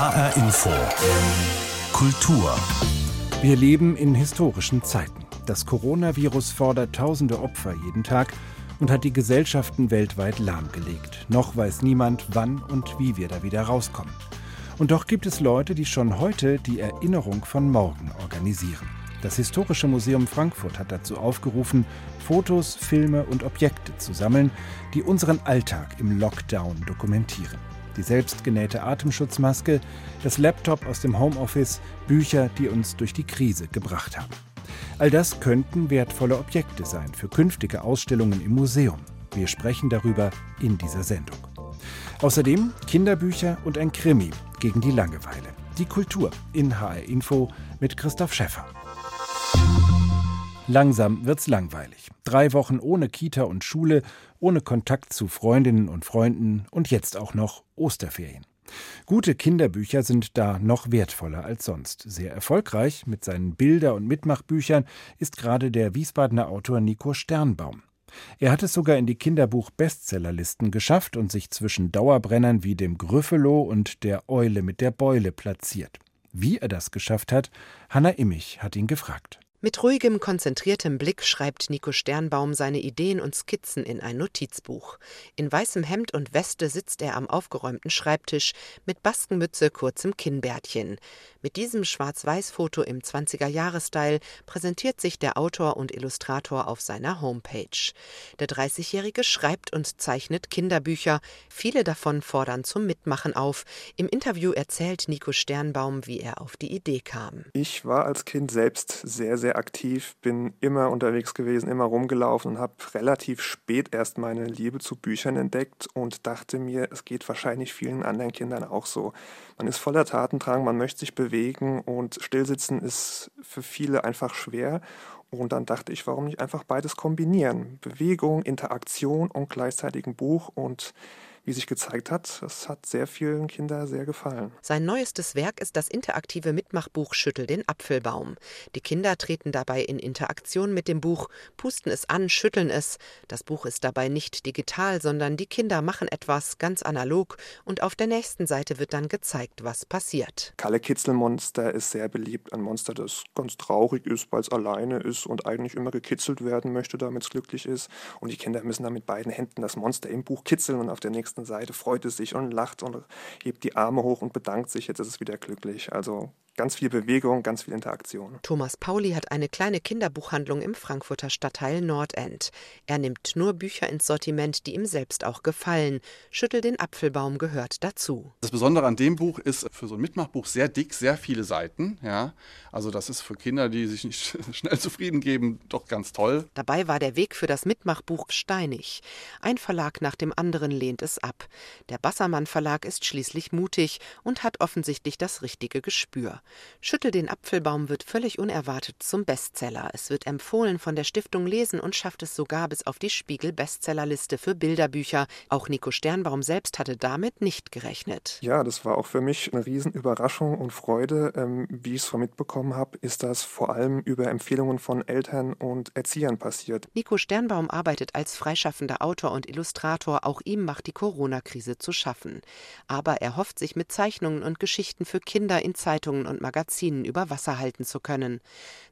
HR Info. Kultur. Wir leben in historischen Zeiten. Das Coronavirus fordert tausende Opfer jeden Tag und hat die Gesellschaften weltweit lahmgelegt. Noch weiß niemand, wann und wie wir da wieder rauskommen. Und doch gibt es Leute, die schon heute die Erinnerung von morgen organisieren. Das Historische Museum Frankfurt hat dazu aufgerufen, Fotos, Filme und Objekte zu sammeln, die unseren Alltag im Lockdown dokumentieren. Die selbstgenähte Atemschutzmaske, das Laptop aus dem Homeoffice, Bücher, die uns durch die Krise gebracht haben. All das könnten wertvolle Objekte sein für künftige Ausstellungen im Museum. Wir sprechen darüber in dieser Sendung. Außerdem Kinderbücher und ein Krimi gegen die Langeweile. Die Kultur in HR Info mit Christoph Schäffer. Langsam wird's langweilig. Drei Wochen ohne Kita und Schule, ohne Kontakt zu Freundinnen und Freunden und jetzt auch noch Osterferien. Gute Kinderbücher sind da noch wertvoller als sonst. Sehr erfolgreich mit seinen Bilder- und Mitmachbüchern ist gerade der Wiesbadener Autor Nico Sternbaum. Er hat es sogar in die Kinderbuch-Bestsellerlisten geschafft und sich zwischen Dauerbrennern wie dem Grüffelo und der Eule mit der Beule platziert. Wie er das geschafft hat, Hanna Immich hat ihn gefragt. Mit ruhigem, konzentriertem Blick schreibt Nico Sternbaum seine Ideen und Skizzen in ein Notizbuch. In weißem Hemd und Weste sitzt er am aufgeräumten Schreibtisch mit Baskenmütze, kurzem Kinnbärtchen. Mit diesem Schwarz-Weiß-Foto im 20er-Jahre-Style präsentiert sich der Autor und Illustrator auf seiner Homepage. Der 30-Jährige schreibt und zeichnet Kinderbücher. Viele davon fordern zum Mitmachen auf. Im Interview erzählt Nico Sternbaum, wie er auf die Idee kam. Ich war als Kind selbst sehr, sehr aktiv, bin immer unterwegs gewesen, immer rumgelaufen und habe relativ spät erst meine Liebe zu Büchern entdeckt und dachte mir, es geht wahrscheinlich vielen anderen Kindern auch so. Man ist voller Tatendrang, man möchte sich bewegen und stillsitzen ist für viele einfach schwer. Und dann dachte ich, warum nicht einfach beides kombinieren? Bewegung, Interaktion und gleichzeitig ein Buch und wie sich gezeigt hat, das hat sehr vielen Kindern sehr gefallen. Sein neuestes Werk ist das interaktive Mitmachbuch Schüttel den Apfelbaum. Die Kinder treten dabei in Interaktion mit dem Buch, pusten es an, schütteln es. Das Buch ist dabei nicht digital, sondern die Kinder machen etwas ganz analog und auf der nächsten Seite wird dann gezeigt, was passiert. Kalle Kitzelmonster ist sehr beliebt. Ein Monster, das ganz traurig ist, weil es alleine ist und eigentlich immer gekitzelt werden möchte, damit es glücklich ist. Und die Kinder müssen dann mit beiden Händen das Monster im Buch kitzeln und auf der nächsten nächsten Seite freut es sich und lacht und hebt die Arme hoch und bedankt sich, jetzt ist es wieder glücklich. Also ganz viel Bewegung, ganz viel Interaktion. Thomas Pauli hat eine kleine Kinderbuchhandlung im Frankfurter Stadtteil Nordend. Er nimmt nur Bücher ins Sortiment, die ihm selbst auch gefallen. Schüttel den Apfelbaum gehört dazu. Das Besondere an dem Buch ist für so ein Mitmachbuch sehr dick, sehr viele Seiten. Ja, also das ist für Kinder, die sich nicht schnell zufrieden geben, doch ganz toll. Dabei war der Weg für das Mitmachbuch steinig. Ein Verlag nach dem anderen lehnt es ab. Der Bassermann Verlag ist schließlich mutig und hat offensichtlich das richtige Gespür. Schüttel den Apfelbaum wird völlig unerwartet zum Bestseller. Es wird empfohlen von der Stiftung Lesen und schafft es sogar bis auf die Spiegel Bestsellerliste für Bilderbücher. Auch Nico Sternbaum selbst hatte damit nicht gerechnet. Ja, das war auch für mich eine Riesenüberraschung und Freude. Ähm, wie ich es mitbekommen habe, ist das vor allem über Empfehlungen von Eltern und Erziehern passiert. Nico Sternbaum arbeitet als freischaffender Autor und Illustrator. Auch ihm macht die Corona-Krise zu schaffen. Aber er hofft sich mit Zeichnungen und Geschichten für Kinder in Zeitungen und Magazinen über Wasser halten zu können.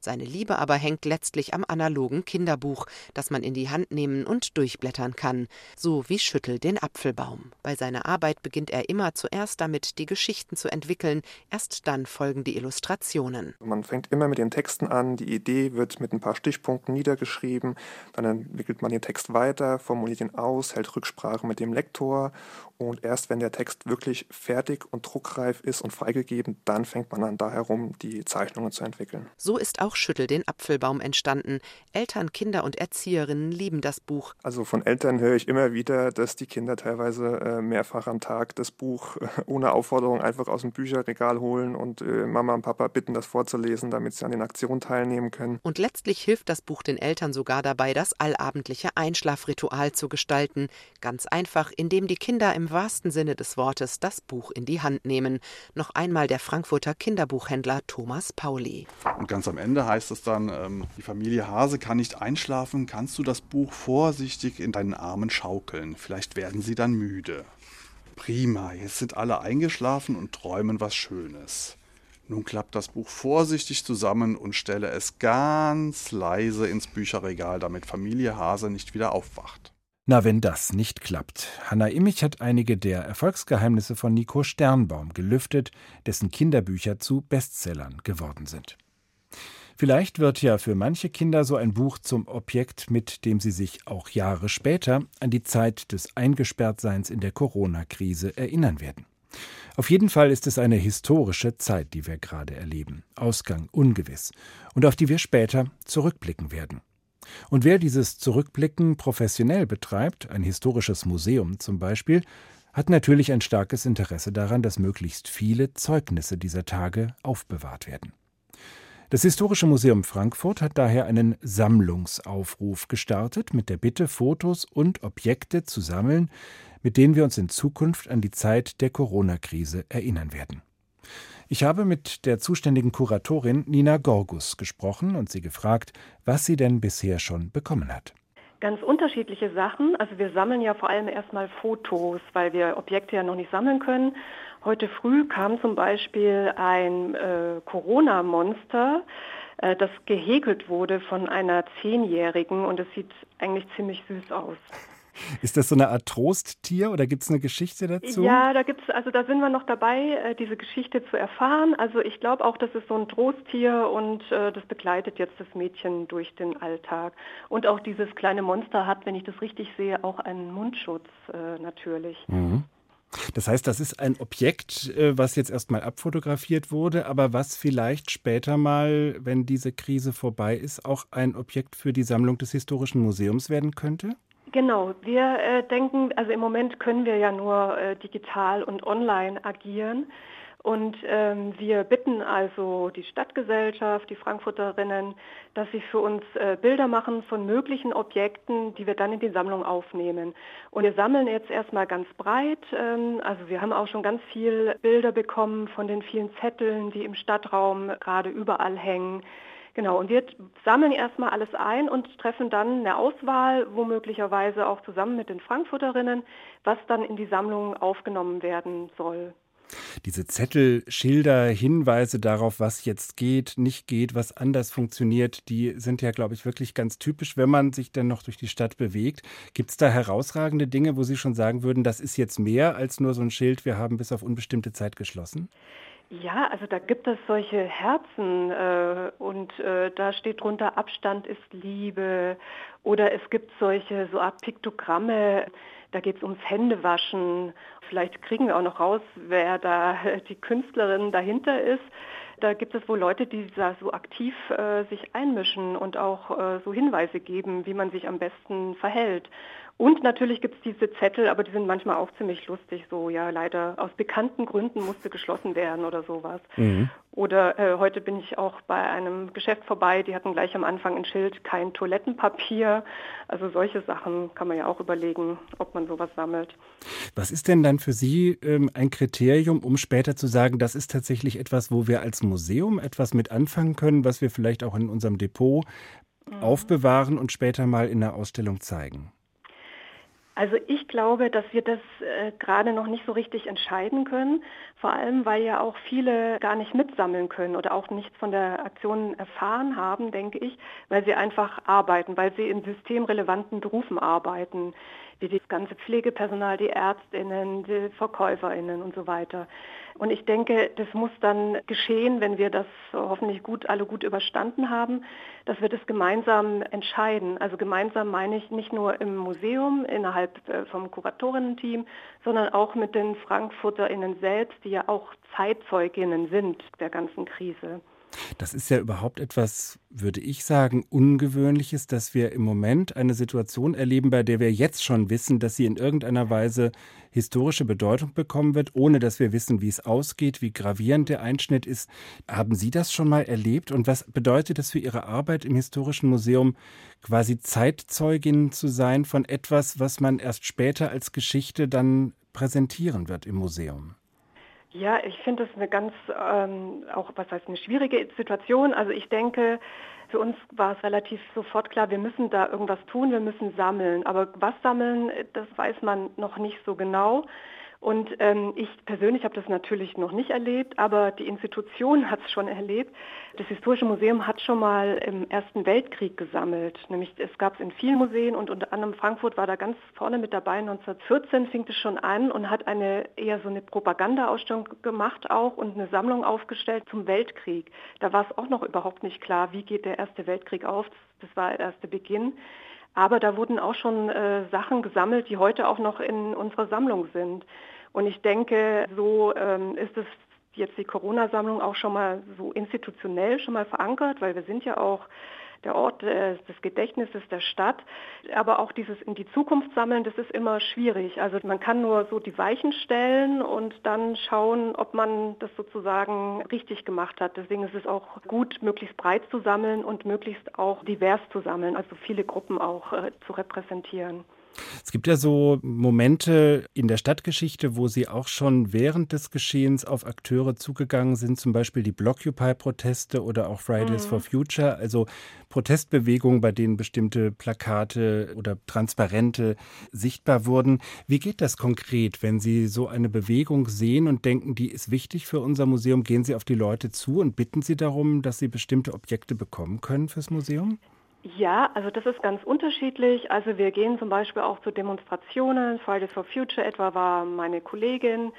Seine Liebe aber hängt letztlich am analogen Kinderbuch, das man in die Hand nehmen und durchblättern kann, so wie Schüttel den Apfelbaum. Bei seiner Arbeit beginnt er immer zuerst damit, die Geschichten zu entwickeln, erst dann folgen die Illustrationen. Man fängt immer mit den Texten an, die Idee wird mit ein paar Stichpunkten niedergeschrieben, dann entwickelt man den Text weiter, formuliert ihn aus, hält Rücksprache mit dem Lektor und erst wenn der Text wirklich fertig und druckreif ist und freigegeben, dann fängt man an, da herum die Zeichnungen zu entwickeln. So ist auch Schüttel den Apfelbaum entstanden. Eltern, Kinder und Erzieherinnen lieben das Buch. Also von Eltern höre ich immer wieder, dass die Kinder teilweise äh, mehrfach am Tag das Buch äh, ohne Aufforderung einfach aus dem Bücherregal holen und äh, Mama und Papa bitten, das vorzulesen, damit sie an den Aktionen teilnehmen können. Und letztlich hilft das Buch den Eltern sogar dabei, das allabendliche Einschlafritual zu gestalten. Ganz einfach, indem die Kinder im wahrsten Sinne des Wortes das Buch in die Hand nehmen. Noch einmal der Frankfurter Kinderbuchhändler Thomas Pauli. Und ganz am Ende heißt es dann, ähm, die Familie Hase kann nicht einschlafen, kannst du das Buch vorsichtig in deinen Armen schaukeln. Vielleicht werden sie dann müde. Prima, jetzt sind alle eingeschlafen und träumen was Schönes. Nun klappt das Buch vorsichtig zusammen und stelle es ganz leise ins Bücherregal, damit Familie Hase nicht wieder aufwacht. Na, wenn das nicht klappt. Hanna Immich hat einige der Erfolgsgeheimnisse von Nico Sternbaum gelüftet, dessen Kinderbücher zu Bestsellern geworden sind. Vielleicht wird ja für manche Kinder so ein Buch zum Objekt, mit dem sie sich auch Jahre später an die Zeit des Eingesperrtseins in der Corona-Krise erinnern werden. Auf jeden Fall ist es eine historische Zeit, die wir gerade erleben. Ausgang ungewiss. Und auf die wir später zurückblicken werden. Und wer dieses Zurückblicken professionell betreibt, ein historisches Museum zum Beispiel, hat natürlich ein starkes Interesse daran, dass möglichst viele Zeugnisse dieser Tage aufbewahrt werden. Das Historische Museum Frankfurt hat daher einen Sammlungsaufruf gestartet mit der Bitte, Fotos und Objekte zu sammeln, mit denen wir uns in Zukunft an die Zeit der Corona-Krise erinnern werden. Ich habe mit der zuständigen Kuratorin Nina Gorgus gesprochen und sie gefragt, was sie denn bisher schon bekommen hat. Ganz unterschiedliche Sachen. Also wir sammeln ja vor allem erstmal Fotos, weil wir Objekte ja noch nicht sammeln können. Heute früh kam zum Beispiel ein äh, Corona-Monster, äh, das gehäkelt wurde von einer Zehnjährigen und es sieht eigentlich ziemlich süß aus. Ist das so eine Art Trosttier oder gibt es eine Geschichte dazu? Ja, da gibt's, also da sind wir noch dabei, äh, diese Geschichte zu erfahren. Also ich glaube auch, das ist so ein Trosttier und äh, das begleitet jetzt das Mädchen durch den Alltag. Und auch dieses kleine Monster hat, wenn ich das richtig sehe, auch einen Mundschutz äh, natürlich. Mhm. Das heißt, das ist ein Objekt, was jetzt erstmal abfotografiert wurde, aber was vielleicht später mal, wenn diese Krise vorbei ist, auch ein Objekt für die Sammlung des Historischen Museums werden könnte? Genau, wir äh, denken, also im Moment können wir ja nur äh, digital und online agieren. Und ähm, wir bitten also die Stadtgesellschaft, die Frankfurterinnen, dass sie für uns äh, Bilder machen von möglichen Objekten, die wir dann in die Sammlung aufnehmen. Und wir sammeln jetzt erstmal ganz breit. Ähm, also wir haben auch schon ganz viele Bilder bekommen von den vielen Zetteln, die im Stadtraum gerade überall hängen. Genau, und wir sammeln erstmal alles ein und treffen dann eine Auswahl, womöglicherweise auch zusammen mit den Frankfurterinnen, was dann in die Sammlung aufgenommen werden soll. Diese Zettel, Schilder, Hinweise darauf, was jetzt geht, nicht geht, was anders funktioniert, die sind ja, glaube ich, wirklich ganz typisch, wenn man sich dann noch durch die Stadt bewegt. Gibt es da herausragende Dinge, wo Sie schon sagen würden, das ist jetzt mehr als nur so ein Schild, wir haben bis auf unbestimmte Zeit geschlossen? Ja, also da gibt es solche Herzen äh, und äh, da steht drunter Abstand ist Liebe oder es gibt solche so Art Piktogramme, da geht es ums Händewaschen. Vielleicht kriegen wir auch noch raus, wer da die Künstlerin dahinter ist. Da gibt es wohl Leute, die da so aktiv äh, sich einmischen und auch äh, so Hinweise geben, wie man sich am besten verhält. Und natürlich gibt es diese Zettel, aber die sind manchmal auch ziemlich lustig. So, ja, leider aus bekannten Gründen musste geschlossen werden oder sowas. Mhm. Oder äh, heute bin ich auch bei einem Geschäft vorbei, die hatten gleich am Anfang ein Schild, kein Toilettenpapier. Also solche Sachen kann man ja auch überlegen, ob man sowas sammelt. Was ist denn dann für Sie ähm, ein Kriterium, um später zu sagen, das ist tatsächlich etwas, wo wir als Museum etwas mit anfangen können, was wir vielleicht auch in unserem Depot mhm. aufbewahren und später mal in der Ausstellung zeigen? Also ich glaube, dass wir das äh, gerade noch nicht so richtig entscheiden können, vor allem weil ja auch viele gar nicht mitsammeln können oder auch nichts von der Aktion erfahren haben, denke ich, weil sie einfach arbeiten, weil sie in systemrelevanten Berufen arbeiten wie das ganze Pflegepersonal, die Ärztinnen, die Verkäuferinnen und so weiter. Und ich denke, das muss dann geschehen, wenn wir das hoffentlich gut, alle gut überstanden haben, dass wir das gemeinsam entscheiden. Also gemeinsam meine ich nicht nur im Museum innerhalb äh, vom Kuratorinnen-Team, sondern auch mit den FrankfurterInnen selbst, die ja auch Zeitzeuginnen sind der ganzen Krise. Das ist ja überhaupt etwas, würde ich sagen, Ungewöhnliches, dass wir im Moment eine Situation erleben, bei der wir jetzt schon wissen, dass sie in irgendeiner Weise historische Bedeutung bekommen wird, ohne dass wir wissen, wie es ausgeht, wie gravierend der Einschnitt ist. Haben Sie das schon mal erlebt? Und was bedeutet das für Ihre Arbeit im Historischen Museum, quasi Zeitzeugin zu sein von etwas, was man erst später als Geschichte dann präsentieren wird im Museum? Ja, ich finde das eine ganz, ähm, auch was heißt eine schwierige Situation. Also ich denke, für uns war es relativ sofort klar, wir müssen da irgendwas tun, wir müssen sammeln. Aber was sammeln, das weiß man noch nicht so genau. Und ähm, ich persönlich habe das natürlich noch nicht erlebt, aber die Institution hat es schon erlebt. Das Historische Museum hat schon mal im Ersten Weltkrieg gesammelt. Nämlich es gab es in vielen Museen und unter anderem Frankfurt war da ganz vorne mit dabei. 1914 fing es schon an und hat eine eher so eine Propagandaausstellung gemacht auch und eine Sammlung aufgestellt zum Weltkrieg. Da war es auch noch überhaupt nicht klar, wie geht der Erste Weltkrieg auf. Das war der erste Beginn. Aber da wurden auch schon äh, Sachen gesammelt, die heute auch noch in unserer Sammlung sind. Und ich denke, so ähm, ist es jetzt die Corona-Sammlung auch schon mal so institutionell schon mal verankert, weil wir sind ja auch der Ort äh, des Gedächtnisses der Stadt. Aber auch dieses in die Zukunft sammeln, das ist immer schwierig. Also man kann nur so die Weichen stellen und dann schauen, ob man das sozusagen richtig gemacht hat. Deswegen ist es auch gut, möglichst breit zu sammeln und möglichst auch divers zu sammeln, also viele Gruppen auch äh, zu repräsentieren. Es gibt ja so Momente in der Stadtgeschichte, wo Sie auch schon während des Geschehens auf Akteure zugegangen sind, zum Beispiel die Blockupy-Proteste oder auch Fridays mhm. for Future, also Protestbewegungen, bei denen bestimmte Plakate oder Transparente sichtbar wurden. Wie geht das konkret, wenn Sie so eine Bewegung sehen und denken, die ist wichtig für unser Museum? Gehen Sie auf die Leute zu und bitten Sie darum, dass sie bestimmte Objekte bekommen können fürs Museum? Ja, also das ist ganz unterschiedlich. Also wir gehen zum Beispiel auch zu Demonstrationen. Fridays for Future etwa war meine Kollegin,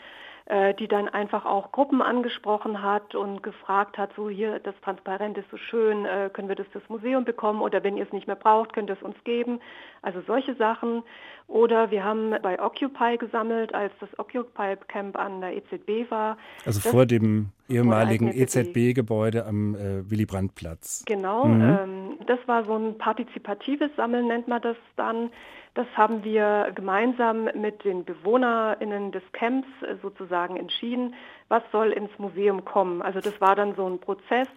die dann einfach auch Gruppen angesprochen hat und gefragt hat, so hier, das Transparent ist so schön, äh, können wir das fürs Museum bekommen oder wenn ihr es nicht mehr braucht, könnt ihr es uns geben. Also solche Sachen. Oder wir haben bei Occupy gesammelt, als das Occupy Camp an der EZB war. Also vor dem ehemaligen EZB-Gebäude am äh, Willy Brandt-Platz. Genau, mhm. ähm, das war so ein partizipatives Sammeln, nennt man das dann. Das haben wir gemeinsam mit den BewohnerInnen des Camps äh, sozusagen entschieden, was soll ins Museum kommen. Also das war dann so ein Prozess,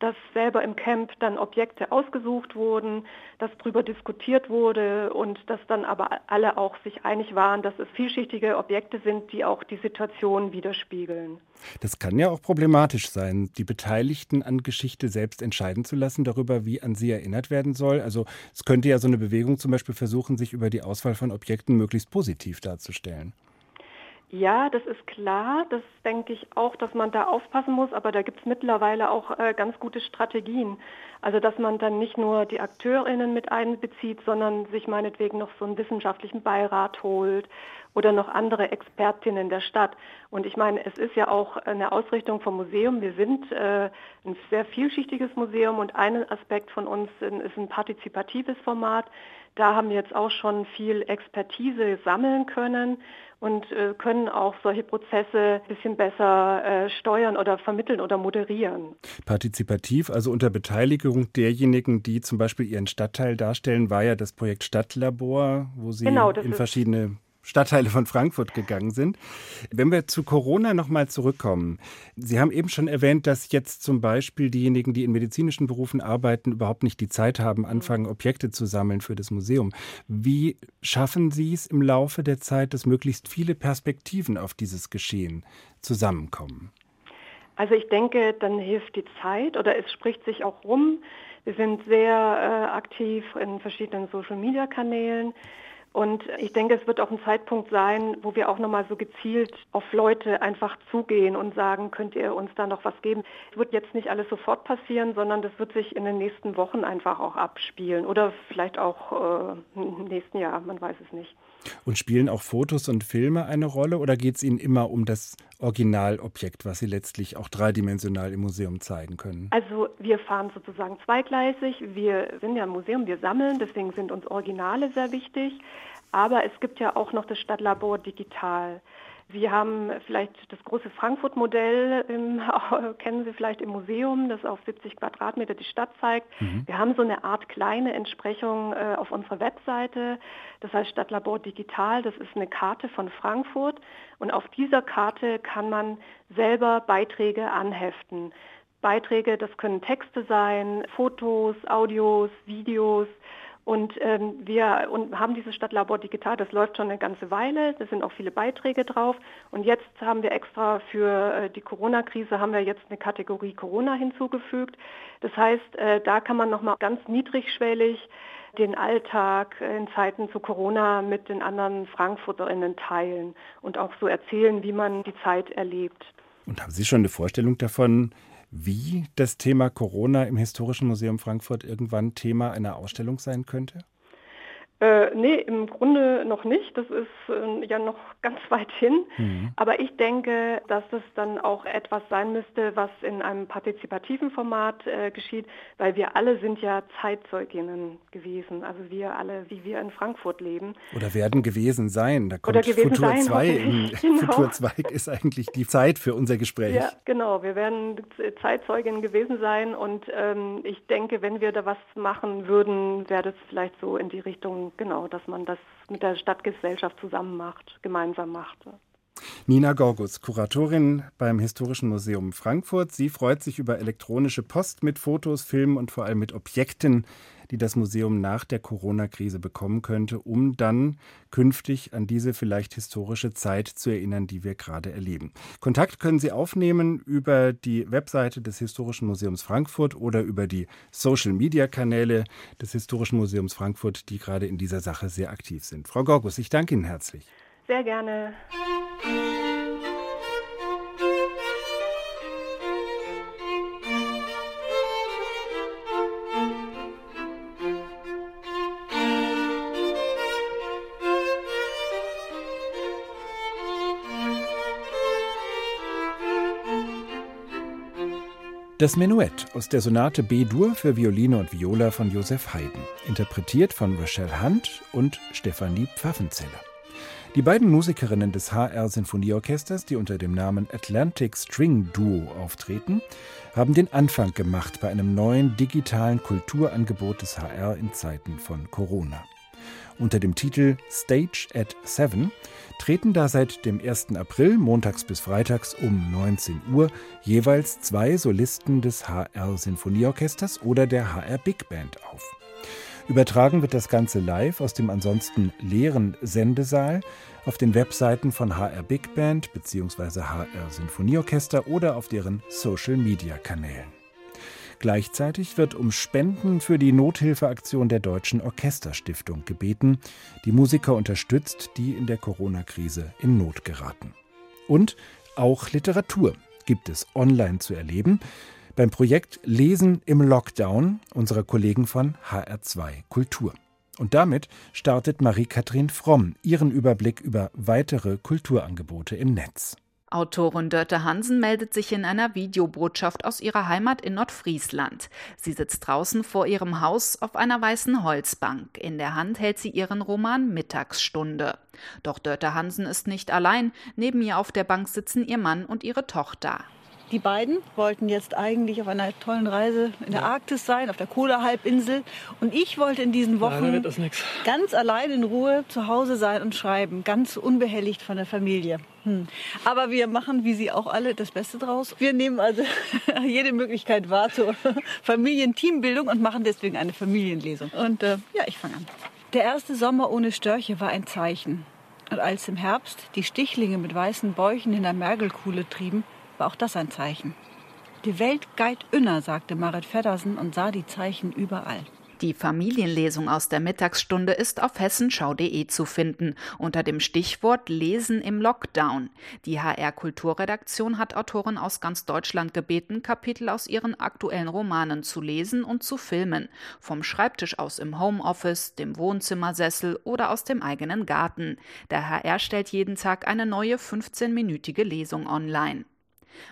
dass selber im Camp dann Objekte ausgesucht wurden, dass darüber diskutiert wurde und dass dann aber alle auch sich einig waren, dass es vielschichtige Objekte sind, die auch die Situation widerspiegeln. Das kann ja auch problematisch sein, die Beteiligten an Geschichte selbst entscheiden zu lassen darüber, wie an sie erinnert werden soll. Also es könnte ja so eine Bewegung zum Beispiel versuchen, sich über die Auswahl von Objekten möglichst positiv darzustellen. Ja, das ist klar. Das denke ich auch, dass man da aufpassen muss. Aber da gibt es mittlerweile auch äh, ganz gute Strategien. Also dass man dann nicht nur die AkteurInnen mit einbezieht, sondern sich meinetwegen noch so einen wissenschaftlichen Beirat holt oder noch andere Expertinnen der Stadt. Und ich meine, es ist ja auch eine Ausrichtung vom Museum. Wir sind äh, ein sehr vielschichtiges Museum und ein Aspekt von uns ist ein partizipatives Format. Da haben wir jetzt auch schon viel Expertise sammeln können und äh, können auch solche Prozesse ein bisschen besser äh, steuern oder vermitteln oder moderieren. Partizipativ, also unter Beteiligung derjenigen, die zum Beispiel ihren Stadtteil darstellen, war ja das Projekt Stadtlabor, wo Sie genau, in verschiedene Stadtteile von Frankfurt gegangen sind. Wenn wir zu Corona nochmal zurückkommen. Sie haben eben schon erwähnt, dass jetzt zum Beispiel diejenigen, die in medizinischen Berufen arbeiten, überhaupt nicht die Zeit haben, anfangen, Objekte zu sammeln für das Museum. Wie schaffen Sie es im Laufe der Zeit, dass möglichst viele Perspektiven auf dieses Geschehen zusammenkommen? Also ich denke, dann hilft die Zeit oder es spricht sich auch rum. Wir sind sehr äh, aktiv in verschiedenen Social-Media-Kanälen. Und ich denke, es wird auch ein Zeitpunkt sein, wo wir auch nochmal so gezielt auf Leute einfach zugehen und sagen, könnt ihr uns da noch was geben. Es wird jetzt nicht alles sofort passieren, sondern das wird sich in den nächsten Wochen einfach auch abspielen oder vielleicht auch äh, im nächsten Jahr, man weiß es nicht. Und spielen auch Fotos und Filme eine Rolle oder geht es Ihnen immer um das Originalobjekt, was Sie letztlich auch dreidimensional im Museum zeigen können? Also wir fahren sozusagen zweigleisig. Wir sind ja im Museum, wir sammeln, deswegen sind uns Originale sehr wichtig. Aber es gibt ja auch noch das Stadtlabor Digital. Sie haben vielleicht das große Frankfurt-Modell, kennen Sie vielleicht im Museum, das auf 70 Quadratmeter die Stadt zeigt. Mhm. Wir haben so eine Art kleine Entsprechung äh, auf unserer Webseite, das heißt Stadtlabor Digital, das ist eine Karte von Frankfurt und auf dieser Karte kann man selber Beiträge anheften. Beiträge, das können Texte sein, Fotos, Audios, Videos, und ähm, wir und haben dieses Stadtlabor Digital, das läuft schon eine ganze Weile, da sind auch viele Beiträge drauf. Und jetzt haben wir extra für äh, die Corona-Krise haben wir jetzt eine Kategorie Corona hinzugefügt. Das heißt, äh, da kann man nochmal ganz niedrigschwellig den Alltag in Zeiten zu Corona mit den anderen Frankfurterinnen teilen und auch so erzählen, wie man die Zeit erlebt. Und haben Sie schon eine Vorstellung davon, wie das Thema Corona im Historischen Museum Frankfurt irgendwann Thema einer Ausstellung sein könnte? Äh, nee, im Grunde noch nicht. Das ist äh, ja noch ganz weit hin. Mhm. Aber ich denke, dass das dann auch etwas sein müsste, was in einem partizipativen Format äh, geschieht, weil wir alle sind ja Zeitzeuginnen gewesen. Also wir alle, wie wir in Frankfurt leben. Oder werden gewesen sein. Da kommt Oder gewesen Futur 2. In, genau. Futur 2 ist eigentlich die Zeit für unser Gespräch. Ja, genau. Wir werden Zeitzeuginnen gewesen sein. Und ähm, ich denke, wenn wir da was machen würden, wäre das vielleicht so in die Richtung genau, dass man das mit der Stadtgesellschaft zusammen macht, gemeinsam macht. Nina Gorgus, Kuratorin beim Historischen Museum Frankfurt. Sie freut sich über elektronische Post mit Fotos, Filmen und vor allem mit Objekten, die das Museum nach der Corona-Krise bekommen könnte, um dann künftig an diese vielleicht historische Zeit zu erinnern, die wir gerade erleben. Kontakt können Sie aufnehmen über die Webseite des Historischen Museums Frankfurt oder über die Social-Media-Kanäle des Historischen Museums Frankfurt, die gerade in dieser Sache sehr aktiv sind. Frau Gorgus, ich danke Ihnen herzlich. Sehr gerne. Das Menuett aus der Sonate B-Dur für Violine und Viola von Joseph Haydn, interpretiert von Rachel Hunt und Stefanie Pfaffenzeller. Die beiden Musikerinnen des HR Sinfonieorchesters, die unter dem Namen Atlantic String Duo auftreten, haben den Anfang gemacht bei einem neuen digitalen Kulturangebot des HR in Zeiten von Corona. Unter dem Titel Stage at 7 treten da seit dem 1. April montags bis freitags um 19 Uhr jeweils zwei Solisten des HR Sinfonieorchesters oder der HR Big Band auf. Übertragen wird das Ganze live aus dem ansonsten leeren Sendesaal auf den Webseiten von HR Big Band bzw. HR Sinfonieorchester oder auf deren Social-Media-Kanälen. Gleichzeitig wird um Spenden für die Nothilfeaktion der Deutschen Orchesterstiftung gebeten, die Musiker unterstützt, die in der Corona-Krise in Not geraten. Und auch Literatur gibt es online zu erleben beim Projekt Lesen im Lockdown unserer Kollegen von HR2 Kultur. Und damit startet Marie-Kathrin Fromm ihren Überblick über weitere Kulturangebote im Netz. Autorin Dörte Hansen meldet sich in einer Videobotschaft aus ihrer Heimat in Nordfriesland. Sie sitzt draußen vor ihrem Haus auf einer weißen Holzbank. In der Hand hält sie ihren Roman Mittagsstunde. Doch Dörte Hansen ist nicht allein. Neben ihr auf der Bank sitzen ihr Mann und ihre Tochter. Die beiden wollten jetzt eigentlich auf einer tollen Reise in der ja. Arktis sein, auf der Kola-Halbinsel. Und ich wollte in diesen Wochen ganz allein in Ruhe zu Hause sein und schreiben, ganz unbehelligt von der Familie. Hm. Aber wir machen, wie Sie auch alle, das Beste draus. Wir nehmen also jede Möglichkeit wahr zur Familienteambildung und machen deswegen eine Familienlesung. Und äh, ja, ich fange an. Der erste Sommer ohne Störche war ein Zeichen. Und als im Herbst die Stichlinge mit weißen Bäuchen in der Mergelkuhle trieben, war auch das ein Zeichen. Die Welt geit inner, sagte Marit Feddersen und sah die Zeichen überall. Die Familienlesung aus der Mittagsstunde ist auf hessenschau.de zu finden unter dem Stichwort Lesen im Lockdown. Die HR Kulturredaktion hat Autoren aus ganz Deutschland gebeten, Kapitel aus ihren aktuellen Romanen zu lesen und zu filmen. Vom Schreibtisch aus im Homeoffice, dem Wohnzimmersessel oder aus dem eigenen Garten. Der HR stellt jeden Tag eine neue 15-minütige Lesung online.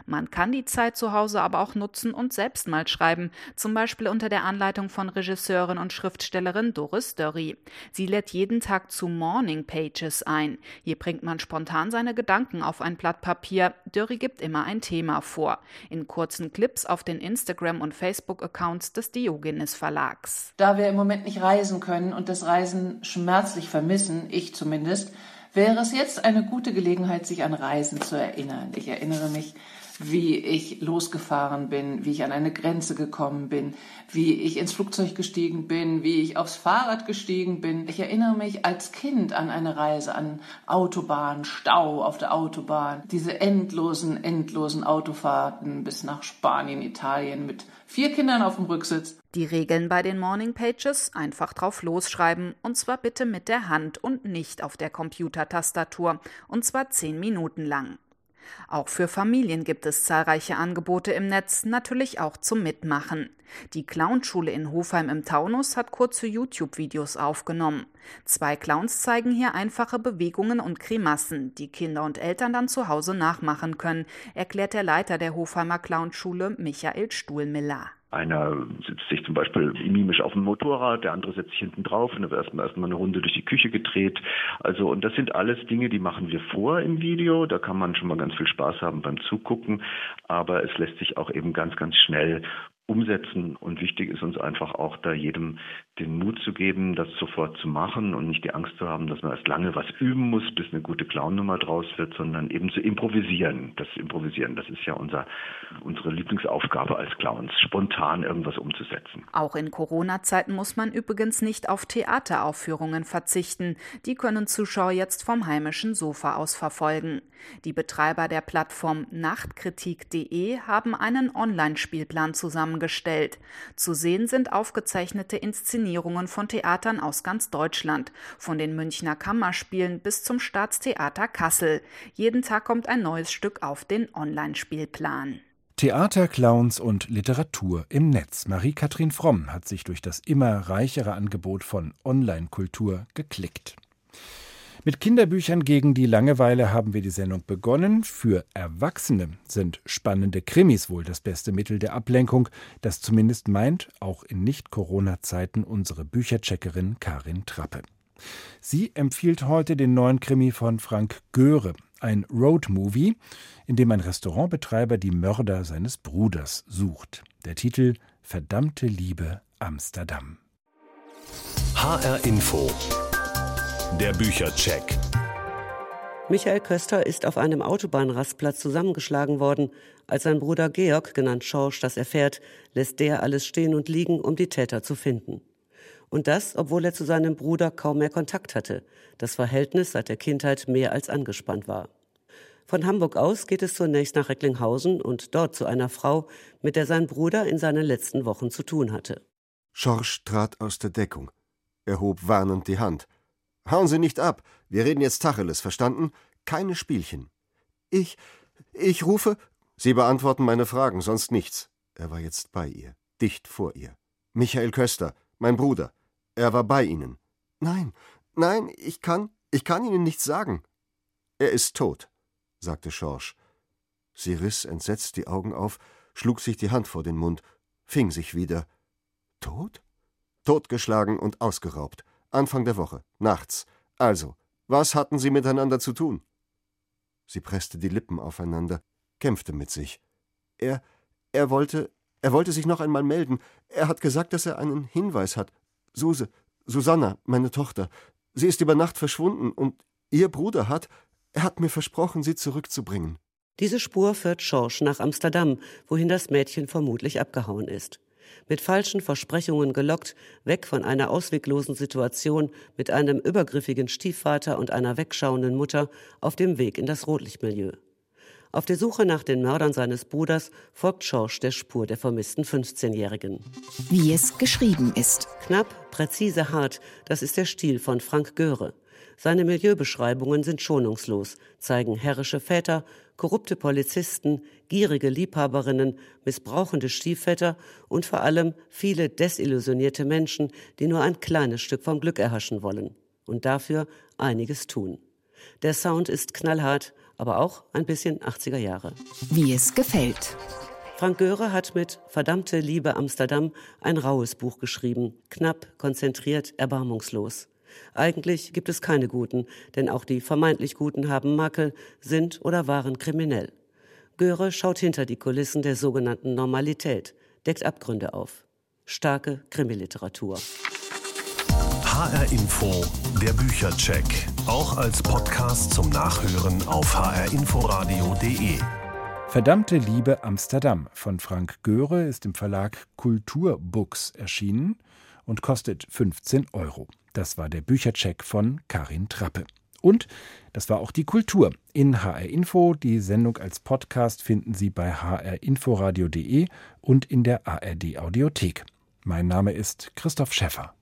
Man kann die Zeit zu Hause aber auch nutzen und selbst mal schreiben, zum Beispiel unter der Anleitung von Regisseurin und Schriftstellerin Doris Dörri. Sie lädt jeden Tag zu Morning Pages ein. Hier bringt man spontan seine Gedanken auf ein Blatt Papier. Dörri gibt immer ein Thema vor. In kurzen Clips auf den Instagram- und Facebook-Accounts des Diogenes Verlags. Da wir im Moment nicht reisen können und das Reisen schmerzlich vermissen, ich zumindest, wäre es jetzt eine gute Gelegenheit, sich an Reisen zu erinnern. Ich erinnere mich wie ich losgefahren bin, wie ich an eine Grenze gekommen bin, wie ich ins Flugzeug gestiegen bin, wie ich aufs Fahrrad gestiegen bin. Ich erinnere mich als Kind an eine Reise, an Autobahn, Stau auf der Autobahn, diese endlosen, endlosen Autofahrten bis nach Spanien, Italien mit vier Kindern auf dem Rücksitz. Die Regeln bei den Morning Pages einfach drauf losschreiben und zwar bitte mit der Hand und nicht auf der Computertastatur und zwar zehn Minuten lang. Auch für Familien gibt es zahlreiche Angebote im Netz, natürlich auch zum Mitmachen. Die Clownschule in Hofheim im Taunus hat kurze YouTube-Videos aufgenommen. Zwei Clowns zeigen hier einfache Bewegungen und Grimassen, die Kinder und Eltern dann zu Hause nachmachen können, erklärt der Leiter der Hofheimer Clownschule Michael Stuhlmiller. Einer sitzt sich zum Beispiel mimisch auf dem Motorrad, der andere setzt sich hinten drauf und dann wird erstmal erstmal eine Runde durch die Küche gedreht. Also, und das sind alles Dinge, die machen wir vor im Video. Da kann man schon mal ganz viel Spaß haben beim Zugucken. Aber es lässt sich auch eben ganz, ganz schnell umsetzen. Und wichtig ist uns einfach auch da jedem den Mut zu geben, das sofort zu machen und nicht die Angst zu haben, dass man erst lange was üben muss, bis eine gute Clownnummer draus wird, sondern eben zu improvisieren. Das Improvisieren, das ist ja unser, unsere Lieblingsaufgabe als Clowns, spontan irgendwas umzusetzen. Auch in Corona-Zeiten muss man übrigens nicht auf Theateraufführungen verzichten. Die können Zuschauer jetzt vom heimischen Sofa aus verfolgen. Die Betreiber der Plattform Nachtkritik.de haben einen Online-Spielplan zusammengestellt. Zu sehen sind aufgezeichnete Inszenierungen von Theatern aus ganz Deutschland, von den Münchner Kammerspielen bis zum Staatstheater Kassel. Jeden Tag kommt ein neues Stück auf den Online-Spielplan. Theater, Clowns und Literatur im Netz. Marie-Kathrin Fromm hat sich durch das immer reichere Angebot von Online-Kultur geklickt. Mit Kinderbüchern gegen die Langeweile haben wir die Sendung begonnen. Für Erwachsene sind spannende Krimis wohl das beste Mittel der Ablenkung. Das zumindest meint auch in Nicht-Corona-Zeiten unsere Büchercheckerin Karin Trappe. Sie empfiehlt heute den neuen Krimi von Frank Göre, ein Roadmovie, in dem ein Restaurantbetreiber die Mörder seines Bruders sucht. Der Titel Verdammte Liebe Amsterdam. HR Info der Büchercheck. Michael Köster ist auf einem Autobahnrastplatz zusammengeschlagen worden. Als sein Bruder Georg, genannt Schorsch, das erfährt, lässt der alles stehen und liegen, um die Täter zu finden. Und das, obwohl er zu seinem Bruder kaum mehr Kontakt hatte. Das Verhältnis seit der Kindheit mehr als angespannt war. Von Hamburg aus geht es zunächst nach Recklinghausen und dort zu einer Frau, mit der sein Bruder in seinen letzten Wochen zu tun hatte. Schorsch trat aus der Deckung. Er hob warnend die Hand. Hauen Sie nicht ab. Wir reden jetzt Tacheles, verstanden? Keine Spielchen. Ich. Ich rufe. Sie beantworten meine Fragen, sonst nichts. Er war jetzt bei ihr, dicht vor ihr. Michael Köster, mein Bruder. Er war bei Ihnen. Nein, nein, ich kann. Ich kann Ihnen nichts sagen. Er ist tot, sagte Schorsch. Sie riss entsetzt die Augen auf, schlug sich die Hand vor den Mund, fing sich wieder. Tot? Totgeschlagen und ausgeraubt. Anfang der Woche, nachts. Also, was hatten Sie miteinander zu tun? Sie presste die Lippen aufeinander, kämpfte mit sich. Er, er wollte, er wollte sich noch einmal melden. Er hat gesagt, dass er einen Hinweis hat. Suse, Susanna, meine Tochter. Sie ist über Nacht verschwunden und ihr Bruder hat, er hat mir versprochen, sie zurückzubringen. Diese Spur führt Schorsch nach Amsterdam, wohin das Mädchen vermutlich abgehauen ist mit falschen Versprechungen gelockt, weg von einer ausweglosen Situation mit einem übergriffigen Stiefvater und einer wegschauenden Mutter auf dem Weg in das Rotlichtmilieu. Auf der Suche nach den Mördern seines Bruders folgt Schorsch der Spur der vermissten 15-Jährigen. Wie es geschrieben ist. Knapp, präzise, hart, das ist der Stil von Frank Göre. Seine Milieubeschreibungen sind schonungslos, zeigen herrische Väter, korrupte Polizisten, gierige Liebhaberinnen, missbrauchende Stiefväter und vor allem viele desillusionierte Menschen, die nur ein kleines Stück vom Glück erhaschen wollen und dafür einiges tun. Der Sound ist knallhart, aber auch ein bisschen 80er Jahre. Wie es gefällt. Frank Göre hat mit Verdammte Liebe Amsterdam ein raues Buch geschrieben, knapp, konzentriert, erbarmungslos. Eigentlich gibt es keine Guten, denn auch die vermeintlich Guten haben Makel, sind oder waren kriminell. Göre schaut hinter die Kulissen der sogenannten Normalität, deckt Abgründe auf. Starke Krimiliteratur. HR Info, der Büchercheck. Auch als Podcast zum Nachhören auf hrinforadio.de. Verdammte Liebe Amsterdam von Frank Göre ist im Verlag Kulturbooks erschienen und kostet 15 Euro. Das war der Büchercheck von Karin Trappe. Und das war auch die Kultur in HR Info. Die Sendung als Podcast finden Sie bei hrinforadio.de und in der ARD Audiothek. Mein Name ist Christoph Schäffer.